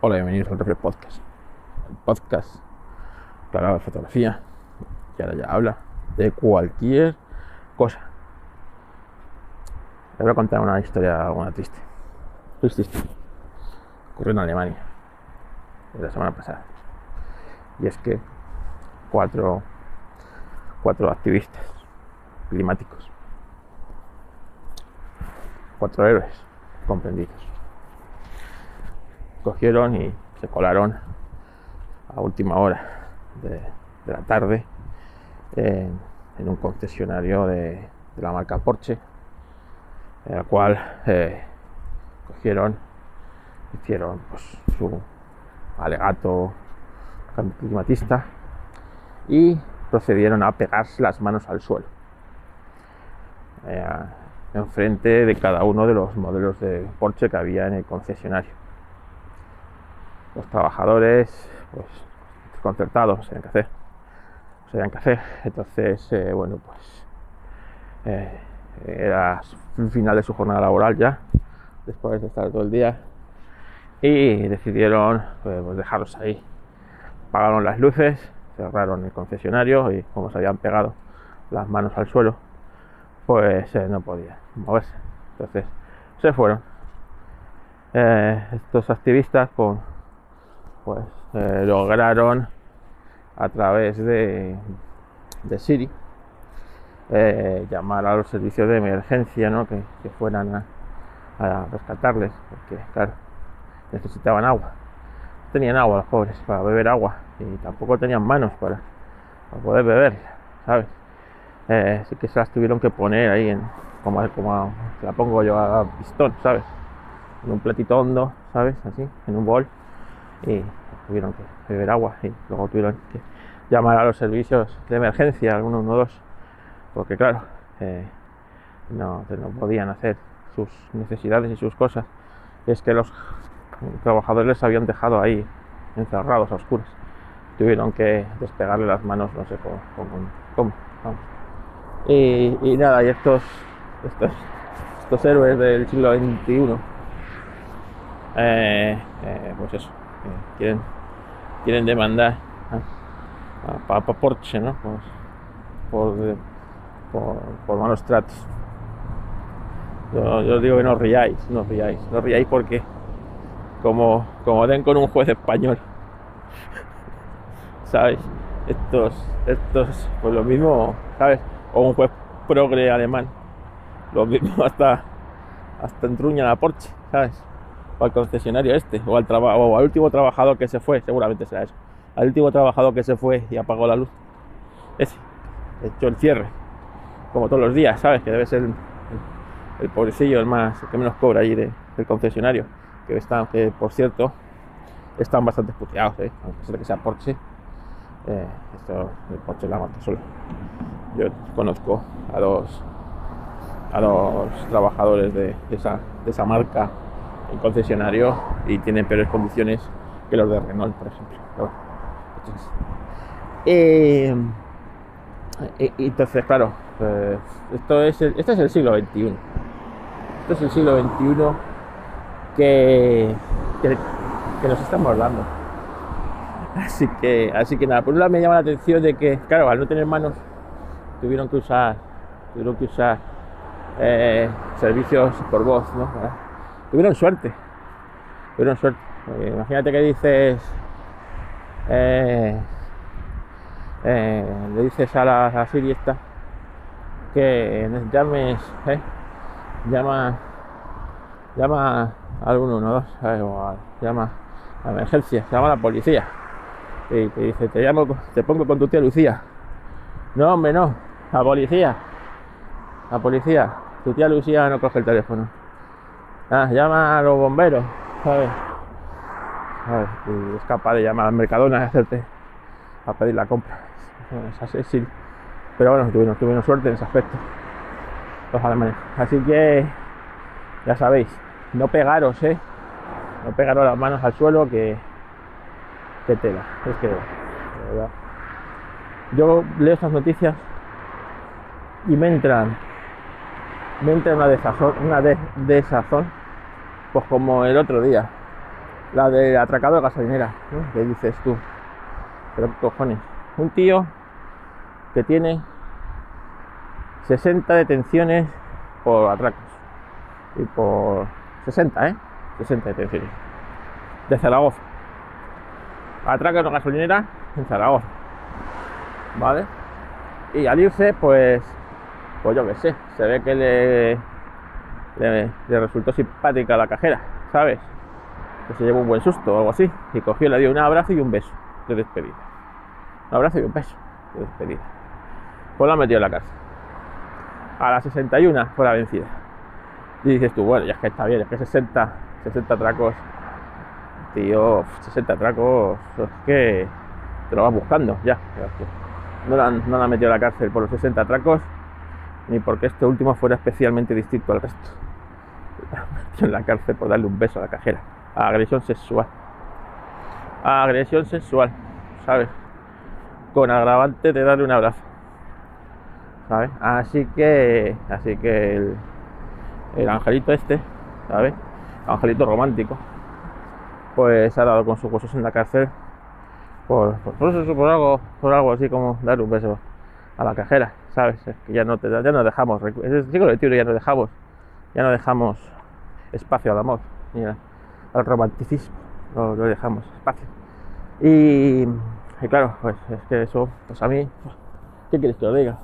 Hola, bienvenidos al Reflex Podcast. El podcast que hablaba fotografía y ahora ya habla de cualquier cosa. Les voy a contar una historia una triste. Triste. Ocurrió en Alemania la semana pasada. Y es que cuatro, cuatro activistas climáticos, cuatro héroes comprendidos, cogieron y se colaron a última hora de, la tarde en, un concesionario de, la marca Porsche, en el cual eh, cogieron, hicieron pues, su alegato climatista y procedieron a pegarse las manos al suelo eh, enfrente de cada uno de los modelos de Porsche que había en el concesionario. Los trabajadores, pues, concertados, no sabían qué hacer. No sabían qué hacer. Entonces, eh, bueno, pues eh, era el final de su jornada laboral ya, después de estar todo el día, y decidieron pues, dejarlos ahí. Apagaron las luces, cerraron el concesionario y como se habían pegado las manos al suelo, pues eh, no podía moverse. Entonces se fueron. Eh, estos activistas pues, pues eh, lograron a través de, de Siri llamar a los servicios de emergencia ¿no? que, fueran a, rescatarles, porque claro, necesitaban agua. Tenían agua los pobres para beber agua y tampoco tenían manos para, poder beber, ¿sabes? eh, sí que se las tuvieron que poner ahí en como, como la pongo yo a pistón, ¿sabes? En un platito hondo, ¿sabes? Así, en un bol y tuvieron que beber agua y luego tuvieron que llamar a los servicios de emergencia, algunos uno, dos, porque claro, eh, no, no podían hacer sus necesidades y sus cosas. Es que los trabajadores les habían dejado ahí encerrados a oscuras. Tuvieron que despegarle las manos, no sé cómo, cómo. Y, nada, y estos, estos, estos héroes del siglo XXI, eh, eh, pues eso, quieren, quieren demandar a, a, Porsche, ¿no? Pues, por, por, malos tratos. Yo, yo, digo que no riáis, no riáis, no riáis porque como, como den con un juez español, ¿sabes? Estos, estos, pues lo mismo, ¿sabes? o un juez progre alemán. Lo mismo hasta, hasta entruña la Porsche, ¿sabes? Al concesionario este, o al, o al último trabajador que se fue, seguramente será eso. Al último trabajador que se fue y apagó la luz. Ese, hecho el cierre, como todos los días, ¿sabes? Que debe ser el, pobrecillo, el más, que menos cobra allí del concesionario. Que están, que por cierto, están bastante puteados, ¿eh? aunque sea que sea Porsche. Eh, esto, el Porsche la mata solo. Yo conozco a los, a los trabajadores de, esa, de esa marca en concesionario y tienen peores condiciones que los de Renault, por ejemplo. Eh, entonces, claro, pues, esto, es el, este es el siglo XXI. Esto es el siglo XXI que, que, nos estamos dando. Así que, así que nada, por un me llama la atención de que, claro, al no tener manos, tuvieron que usar, tuvieron que usar eh, servicios por voz, ¿no? Tuvieron suerte, tuvieron suerte. imagínate que dices, eh, eh, le dices a la, a Siri esta que llames, llama, llama a algún uno, dos, o llama a emergencia, llama a la policía y te dice, te llamo, te pongo con tu tía Lucía. No, hombre, no, la policía. La policía. Tu tía Lucía no coge el teléfono. Ah, llama a los bomberos, ¿sabes? Y es capaz de llamar al Mercadona y hacerte a pedir la compra. Es así, Pero bueno, tuvimos, suerte en ese aspecto. Los alemanes. Así que ya sabéis, no pegaros, ¿eh? No pegaros las manos al suelo que, que tela. Es que, de. Yo leo estas noticias y me entran me entra una desazón, una desazón, pues como el otro día, la de atracado de gasolinera, ¿no? Que dices tú, pero cojones, un tío que tiene 60 detenciones por atracos y por 60, ¿eh? 60 detenciones de Zaragoza. Atraca una gasolinera en Zaragoza, ¿vale? Y al irse, pues, pues yo qué sé, se ve que le, le, resultó simpática la cajera, ¿sabes? Que se llevó un buen susto o algo así. Y cogió, le dio un abrazo y un beso de despedida. Un abrazo y un beso de despedida. Pues la metió en la cárcel. A las 61 fue la vencida. Y dices tú, bueno, ya es que está bien, es que 60, 60 tracos, tío, 60 tracos, es que te lo vas buscando, ya. No la, no la metido a la cárcel por los 60 tracos, ni porque este último fuera especialmente distinto al resto. En la cárcel por darle un beso a la cajera. Agresión sexual. Agresión sexual, ¿sabes? Con agravante de darle un abrazo. ¿Sabes? Así que. Así que el, el angelito este, ¿sabes? El angelito romántico. Pues ha dado con sus huesos en la cárcel por, por, por eso, por algo, por algo así como dar un beso a la cajera, ya no te ya no dejamos, es el siglo ya no dejamos, ya no dejamos espacio al amor, al romanticismo, no, no dejamos espacio. Y, y claro, pues es que eso, pues a mí, ¿qué quieres que os diga?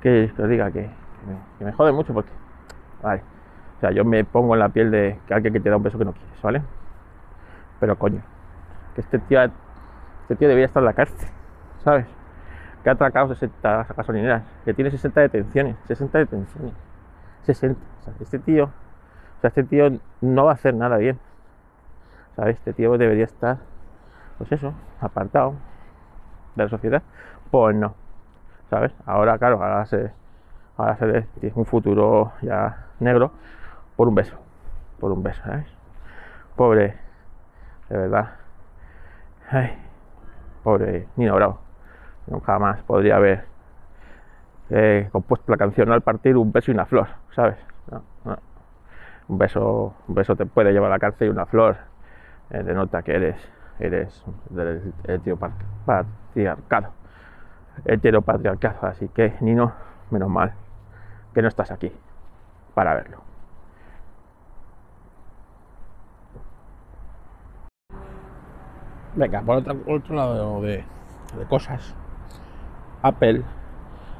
¿Qué quieres que os diga? Que, me, que jode mucho porque, o sea, yo me pongo en la piel de alguien que te da un beso que no quieres, ¿vale? Pero coño, que este tío, este tío debería estar en la cárcel, ¿sabes? Que ha atracado 60 gasolineras, que tiene 60 detenciones, 60 detenciones, 60. O sea, este tío, o sea, este tío no va a hacer nada bien, ¿sabes? Este tío debería estar, pues eso, apartado de la sociedad. Pues no, ¿sabes? Ahora, claro, ahora se, ahora se ve tiene un futuro ya negro por un beso, por un beso, ¿sabes? Pobre, de verdad. Ay, pobre Nino Bravo. Nunca más podría haber eh, compuesto la canción al partir un beso y una flor, ¿sabes? Un beso, un beso te puede llevar a la cárcel y una flor eh, denota que eres, eres del heteropatriarcado. Heteropatriarcado. Así que, Nino, menos mal que no estás aquí para verlo. Venga, por otro, lado de cosas, Apple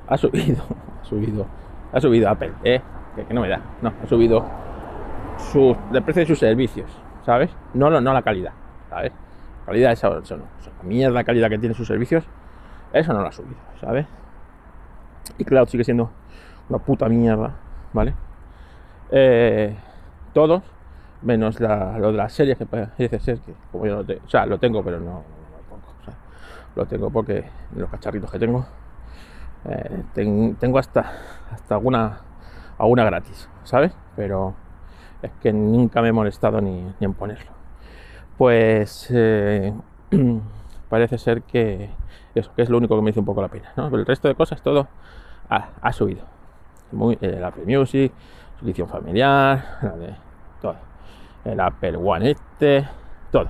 ha subido, ha subido, ha subido Apple, ¿eh? Que, no me da, no, ha subido su, el precio de sus servicios, ¿sabes? No, no, no la calidad, ¿sabes? La calidad eso, eso no, la mierda calidad que tiene sus servicios, eso no lo ha subido, ¿sabes? Y Cloud sigue siendo una puta mierda, ¿vale? Eh, todos, menos la- lo de las series que parece ser que, como yo no tengo, o sea, lo tengo, pero no, no, no lo pongo, o sea, lo tengo porque los cacharritos que tengo, eh, ten- tengo hasta, hasta alguna, alguna gratis, ¿sabes? Pero es que nunca me he molestado ni, ni en ponerlo. Pues eh, parece ser que eso, que es lo único que me hizo un poco la pena, ¿no? Pero el resto de cosas todo ha, subido. Muy, el Apple Music, suscripción familiar, todo. El Apple One este, todo.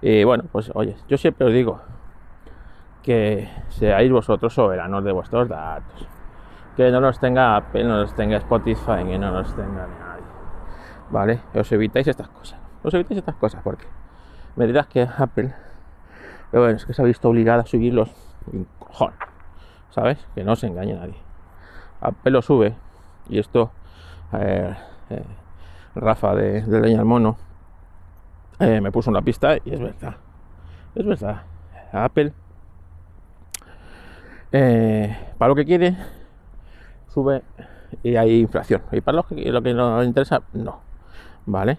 Y bueno, pues oye, yo siempre os digo que seáis vosotros soberanos de vuestros datos. Que no los tenga Apple, no los tenga Spotify, que no los tenga nadie. ¿Vale? Os evitáis estas cosas. Os evitáis estas cosas porque me dirás que Apple, pero es que se ha visto obligada a subirlos un cojón. ¿Sabes? Que no se engañe nadie. Apple lo sube y esto eh, eh, Rafa de, de Leña al Mono eh, me puso una pista y es verdad. Es verdad. Apple, eh, para lo que quiere, sube y hay inflación. Y para lo que, lo que nos interesa, no. ¿Vale?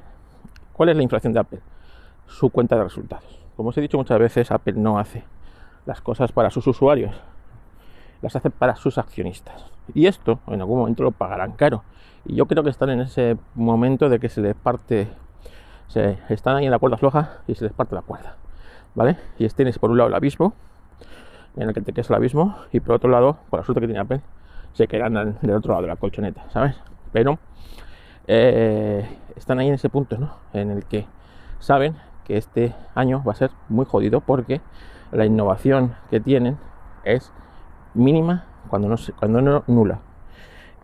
¿Cuál es la inflación de Apple? Su cuenta de resultados. Como os he dicho muchas veces, Apple no hace las cosas para sus usuarios, las hace para sus accionistas. Y esto en algún momento lo pagarán caro. Y yo creo que están en ese momento de que se les parte, se están ahí en la cuerda floja y se les parte la cuerda. ¿Vale? Y tienes por un lado el abismo, en el que te quedas el abismo, y por otro lado, por la suerte que tiene Apple, se quedan al- del otro lado de la colchoneta, ¿sabes? Pero eh, están ahí en ese punto, ¿no? En el que saben que este año va a ser muy jodido porque la innovación que tienen es mínima cuando no, cuando no nula.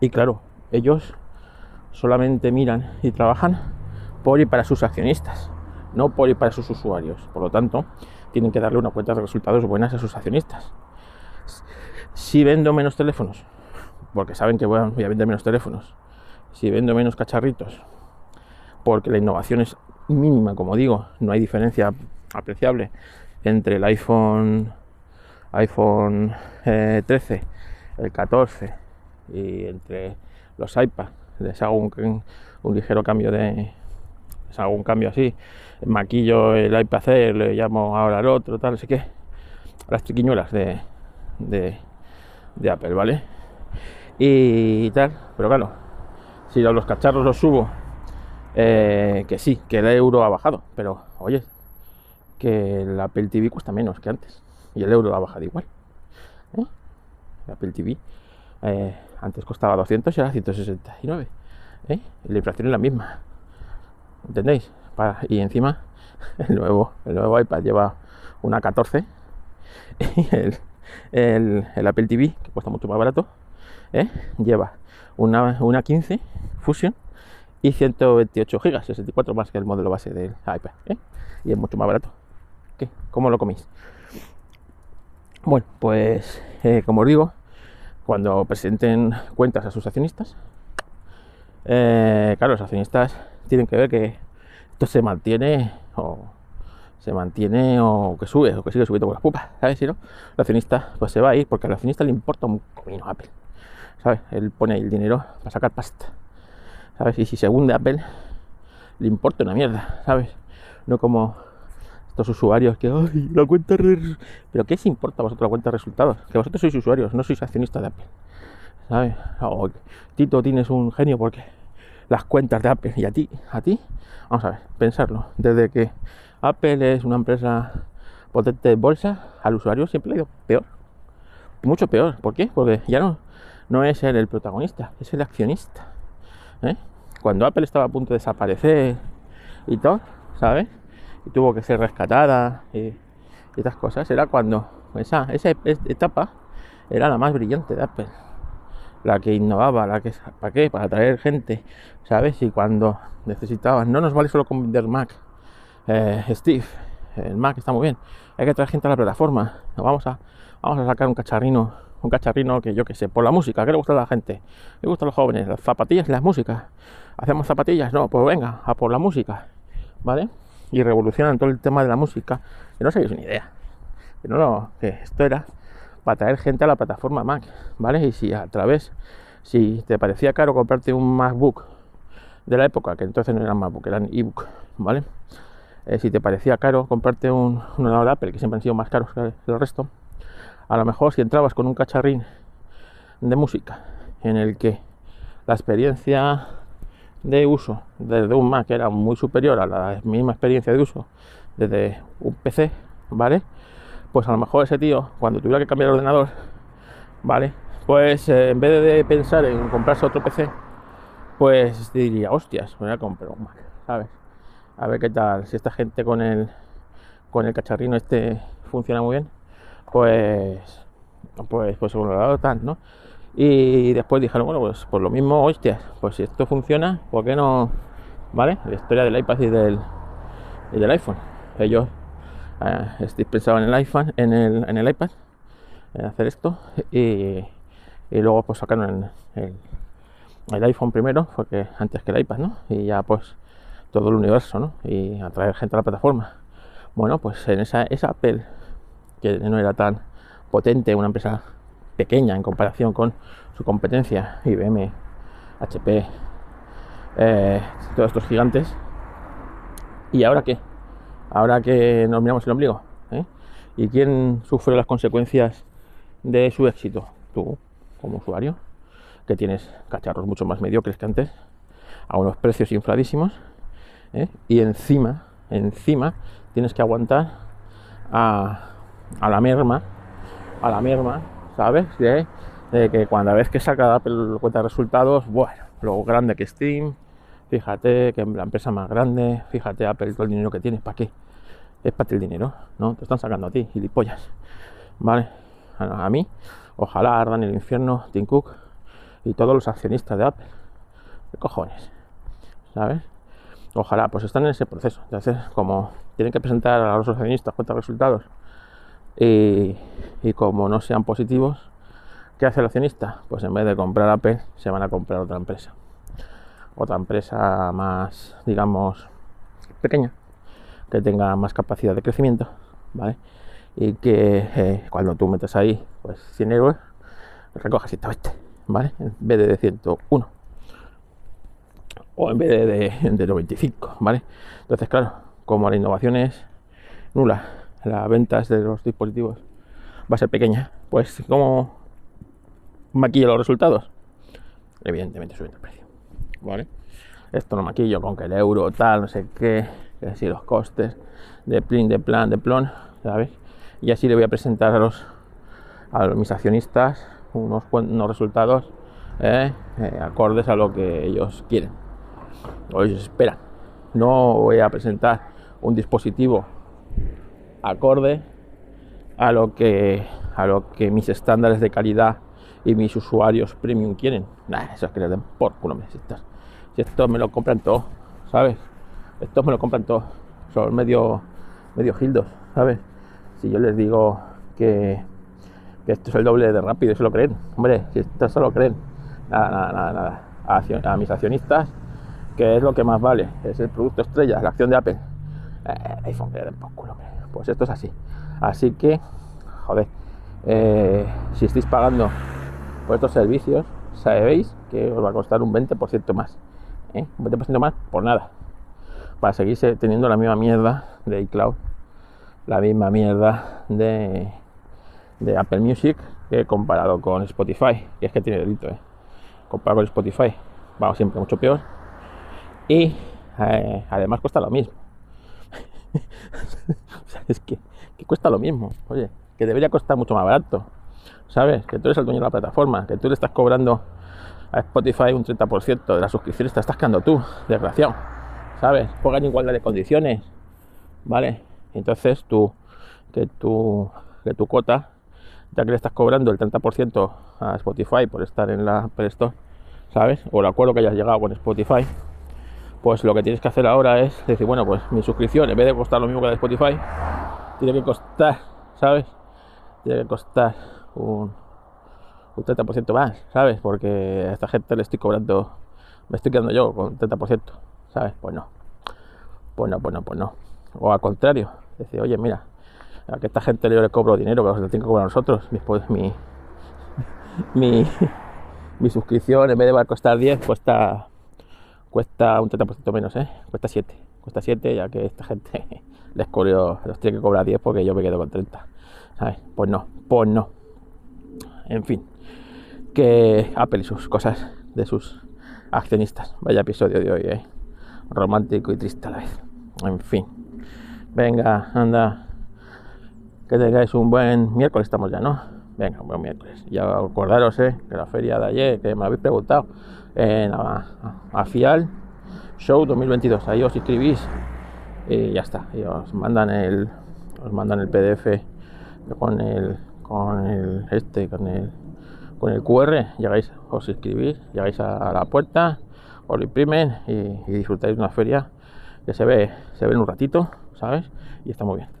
Y claro, ellos solamente miran y trabajan por y para sus accionistas, no por y para sus usuarios. Por lo tanto, tienen que darle una cuenta de resultados buenas a sus accionistas. Si vendo menos teléfonos, porque saben que voy a vender menos teléfonos, si vendo menos cacharritos, porque la innovación es mínima, como digo, no hay diferencia apreciable entre el iPhone iPhone 13, eh, el 14 y entre los iPads les hago un, ligero cambio de hago un cambio así maquillo el iPad C le llamo ahora al otro tal así que las triquiñuelas de, de, de Apple vale y tal pero claro si los cacharros los subo eh, que sí, que el euro ha bajado, pero oye, que el Apple TV cuesta menos que antes y el euro ha bajado igual. ¿eh? El Apple TV eh, antes costaba 200 y ahora 169. ¿eh? Y la inflación es la misma. ¿Entendéis? y encima el nuevo, el nuevo iPad lleva una 14 y el, el, Apple TV, que cuesta mucho más barato, lleva una, una 15 Fusion y 128 GB, 64 más que el modelo base del iPad. ¿eh? Y es mucho más barato. ¿Qué? ¿Cómo lo coméis? Bueno, pues eh, como os digo, cuando presenten cuentas a sus accionistas, eh, claro, los accionistas tienen que ver que esto se mantiene o se mantiene o que sube o que sigue subiendo con las pupas, ¿sabes? Si no, el accionista pues se va a ir porque al accionista le importa un comino Apple, ¿sabes? Él pone el dinero para sacar pasta. ¿sabes? Y si se hunde Apple, le importa una mierda, ¿sabes? No como estos usuarios que, ay, la cuenta... Pero ¿qué os importa a vosotros la cuenta de resultados? Que vosotros sois usuarios, no sois accionistas de Apple, ¿sabes? Tito tienes un genio porque las cuentas de Apple y a ti, a ti, vamos a ver, pensarlo. Desde que Apple es una empresa potente de bolsa, al usuario siempre le ha ido peor. Mucho peor. ¿Por qué? Porque ya no, no es él el protagonista, es el accionista. ¿eh? Cuando Apple estaba a punto de desaparecer y todo, ¿sabes? Y tuvo que ser rescatada y, estas cosas, era cuando esa, esa etapa era la más brillante de Apple. La que innovaba, la que, ¿para qué? Para atraer gente, ¿sabes? Y cuando necesitaban, no nos vale solo con vender Mac, eh, Steve, el Mac está muy bien, hay que traer gente a la plataforma, vamos a, vamos a sacar un cacharrino un cacharrino que yo que sé, por la música, ¿qué le gusta a la gente? Le gustan los jóvenes, las zapatillas y las músicas. ¿Hacemos zapatillas? No, pues venga, a por la música, ¿vale? Y revolucionan todo el tema de la música, que no sabéis ni idea. Que no, no, que esto era para traer gente a la plataforma Mac, ¿vale? Y si a través, si te parecía caro comprarte un MacBook de la época, que entonces no eran MacBook, eran ebook, ¿vale? Eh, si te parecía caro comprarte un, un ordenador Apple, que siempre han sido más caros que el resto, a lo mejor si entrabas con un cacharrín de música en el que la experiencia de uso desde un Mac era muy superior a la misma experiencia de uso desde un PC, ¿vale? Pues a lo mejor ese tío, cuando tuviera que cambiar el ordenador, ¿vale? Pues eh, en vez de pensar en comprarse otro PC, pues diría, hostias, voy a comprar un Mac, ¿sabes? A ver qué tal, si esta gente con el con el cacharrino este funciona muy bien, pues, pues, pues un lado tal, ¿no? Y después dijeron, bueno, pues por lo mismo, hostias, pues si esto funciona, ¿por qué no? ¿Vale? La historia del iPad y del, y del iPhone. Ellos eh, pensaban en el iPhone, en el, en el iPad, en hacer esto, y, y luego pues sacaron el, el, iPhone primero, porque antes que el iPad, ¿no? Y ya pues todo el universo, ¿no? Y atraer gente a la plataforma. Bueno, pues en esa, esa Apple que no era tan potente, una empresa pequeña en comparación con su competencia, IBM, HP, eh, todos estos gigantes. ¿Y ahora qué? Ahora que nos miramos el ombligo. ¿eh? ¿Y quién sufre las consecuencias de su éxito? Tú, como usuario, que tienes cacharros mucho más mediocres que antes, a unos precios infladísimos, ¿eh? y encima, encima, tienes que aguantar a a la merma, a la merma, ¿sabes? De, que cuando vez que saca Apple cuenta de resultados, bueno, lo grande que Steam, fíjate que la empresa más grande, fíjate Apple todo el dinero que tiene, ¿para qué? es para ti el dinero, ¿no? Te están sacando a ti, gilipollas, ¿vale? A, mí, ojalá ardan el infierno Tim Cook y todos los accionistas de Apple. ¿Qué cojones? ¿Sabes? Ojalá, pues están en ese proceso. Entonces, como tienen que presentar a los accionistas cuántos resultados y, y como no sean positivos, ¿qué hace el accionista? Pues en vez de comprar Apple, se van a comprar otra empresa. Otra empresa más, digamos, pequeña, que tenga más capacidad de crecimiento, ¿vale? Y que eh, cuando tú metes ahí, pues 100 euros, recojas 120, ¿vale? En vez de 101. O en vez de, de, de 95, ¿vale? Entonces, claro, como la innovación es nula, las ventas de los dispositivos va a ser pequeña, pues como maquillo los resultados, evidentemente sube el precio, ¿vale? Esto lo maquillo con que el euro tal, no sé qué, que si los costes de plin, de plan, de plon, ¿sabes? Y así le voy a presentar a los a mis accionistas unos, unos resultados ¿eh? Eh, acordes a lo que ellos quieren o ellos esperan. No voy a presentar un dispositivo acorde a lo que a lo que mis estándares de calidad y mis usuarios premium quieren. Nah, eso es que les den por culo me Si esto me lo compran todo, ¿sabes? Estos me lo compran todo. Son medio medio gildos, ¿sabes? Si yo les digo que, que esto es el doble de rápido, se lo creen. Hombre, si esto se lo creen. Nada, nada, nada, nada. A, a mis accionistas, que es lo que más vale, es el producto estrella, la acción de Apple. Eh, iPhone por culo, hombre. Pues esto es así. Así que, joder, eh, si estáis pagando por estos servicios, sabéis que os va a costar un 20% más. ¿eh? Un 20% más por nada. Para seguir teniendo la misma mierda de iCloud, la misma mierda de, Apple Music que comparado con Spotify, que es que tiene delito, ¿eh? comparado con Spotify, vamos siempre mucho peor. Y eh, además cuesta lo mismo. o sea, es que cuesta lo mismo. Oye, que debería costar mucho más barato. ¿Sabes? Que tú eres el dueño de la plataforma, que tú le estás cobrando a Spotify un 30% de las suscripciones, te estás quedando tú, desgraciado. ¿Sabes? Juegan igualdad de condiciones. ¿Vale? Entonces tú, que tu, que tu cuota, ya que le estás cobrando el 30% a Spotify por estar en la Apple Store, ¿sabes? O el acuerdo que hayas llegado con Spotify, pues lo que tienes que hacer ahora es decir, bueno, pues mi suscripción, en vez de costar lo mismo que la de Spotify, tiene que costar, ¿sabes? Tiene que costar un, un 30% más, ¿sabes? Porque a esta gente le estoy cobrando, me estoy quedando yo con 30%, ¿sabes? Pues no. Pues no, pues no, pues no. O al contrario, decir, oye, mira, a que esta gente yo le cobro dinero, que lo tienen que cobrar a nosotros, después mi, mi, mi suscripción en vez de costar 10, cuesta, cuesta un 30% menos, ¿eh? Cuesta 7. Cuesta 7, ya que esta gente les cobro, los tiene que cobrar 10 porque yo me quedo con 30. ¿Sabes? Pues no, pues no. En fin, que Apple y sus cosas de sus accionistas. Vaya episodio de hoy, ¿eh? Romántico y triste a la vez. En fin. Venga, anda. Que tengáis un buen miércoles, estamos ya, ¿no? Venga, un buen miércoles. Ya acordaros, ¿eh? Que la feria de ayer, que me habéis preguntado, en a, FIAL Show 2022. Ahí os inscribís y ya está. Y os mandan el, os mandan el PDF con el, con el, este, con el, con el QR. Llegáis, os inscribís, llegáis a, la puerta, os lo imprimen y, y disfrutáis de una feria que se ve, se ve en un ratito, ¿sabes? Y está muy bien.